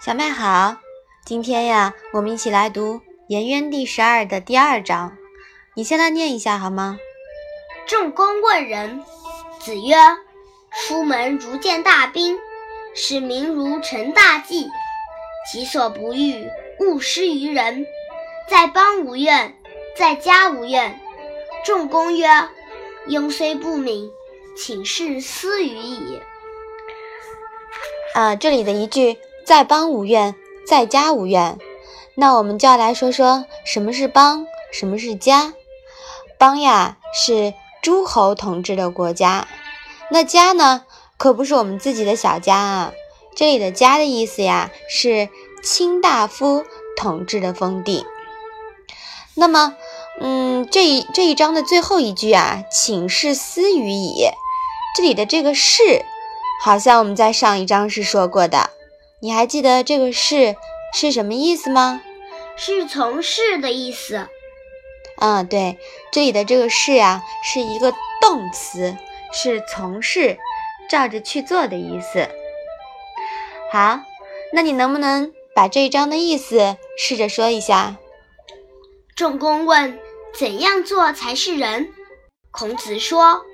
小麦好，今天呀，我们一起来读《颜渊》第十二的第二章。你先来念一下好吗？仲公问仁，子曰：“出门如见大兵，使民如承大祭。己所不欲，勿施于人。在邦无怨，在家无怨。”仲公曰：“庸虽不敏，请事斯语矣。”啊，这里的一句。在邦无怨，在家无怨。那我们就要来说说什么是邦，什么是家。邦呀是诸侯统治的国家，那家呢可不是我们自己的小家啊。这里的家的意思呀是卿大夫统治的封地。那么，嗯，这一这一章的最后一句啊，请示私语矣。这里的这个是，好像我们在上一章是说过的。你还记得这个“是”是什么意思吗？是从事的意思。嗯，对，这里的这个“是”呀，是一个动词，是从事、照着去做的意思。好，那你能不能把这一章的意思试着说一下？仲弓问：“怎样做才是人？”孔子说：“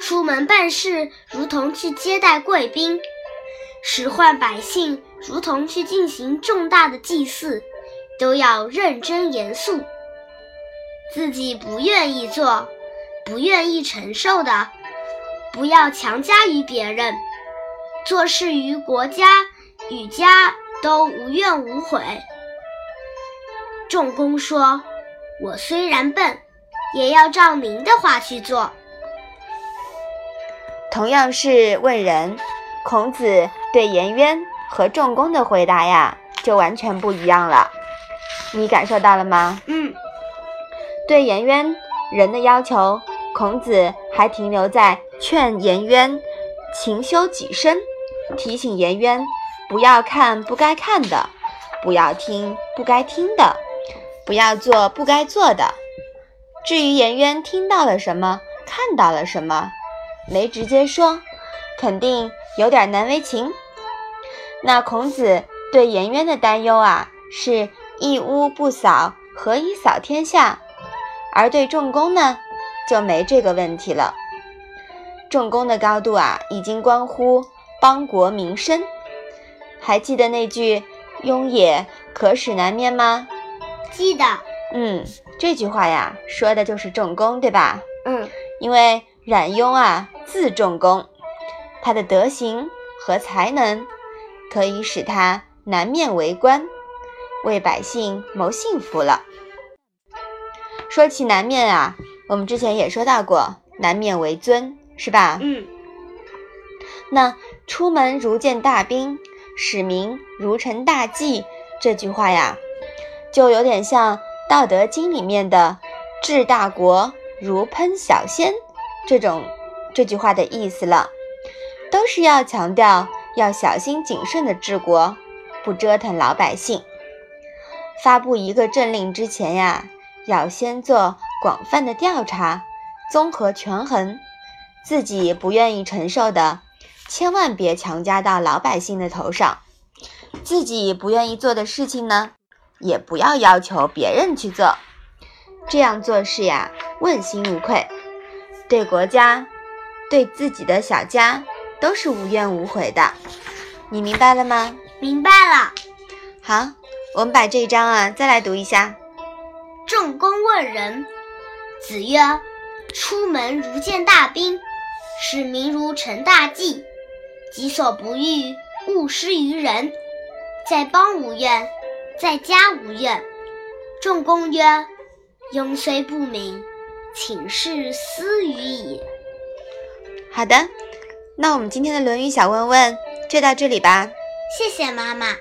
出门办事，如同去接待贵宾。”使唤百姓，如同去进行重大的祭祀，都要认真严肃。自己不愿意做、不愿意承受的，不要强加于别人。做事于国家与家都无怨无悔。仲弓说：“我虽然笨，也要照您的话去做。”同样是问人。孔子对颜渊和仲弓的回答呀，就完全不一样了。你感受到了吗？嗯。对颜渊人的要求，孔子还停留在劝颜渊勤修己身，提醒颜渊不要看不该看的，不要听不该听的，不要做不该做的。至于颜渊听到了什么，看到了什么，没直接说，肯定。有点难为情。那孔子对颜渊的担忧啊，是一屋不扫，何以扫天下？而对仲弓呢，就没这个问题了。仲弓的高度啊，已经关乎邦国民生。还记得那句“庸也可使难面”吗？记得。嗯，这句话呀，说的就是仲弓，对吧？嗯。因为冉雍啊，字仲弓。他的德行和才能，可以使他南面为官，为百姓谋幸福了。说起南面啊，我们之前也说到过，南面为尊，是吧？嗯。那出门如见大兵，使民如承大祭这句话呀，就有点像《道德经》里面的“治大国如烹小鲜”这种这句话的意思了。都是要强调要小心谨慎的治国，不折腾老百姓。发布一个政令之前呀，要先做广泛的调查，综合权衡，自己不愿意承受的，千万别强加到老百姓的头上；自己不愿意做的事情呢，也不要要求别人去做。这样做事呀，问心无愧，对国家，对自己的小家。都是无怨无悔的，你明白了吗？明白了。好，我们把这一章啊再来读一下。仲公问仁，子曰：“出门如见大兵，使民如承大祭。己所不欲，勿施于人。在邦无怨，在家无怨。”仲公曰：“庸虽不敏，请示斯语矣。”好的。那我们今天的《论语》小问问就到这里吧。谢谢妈妈。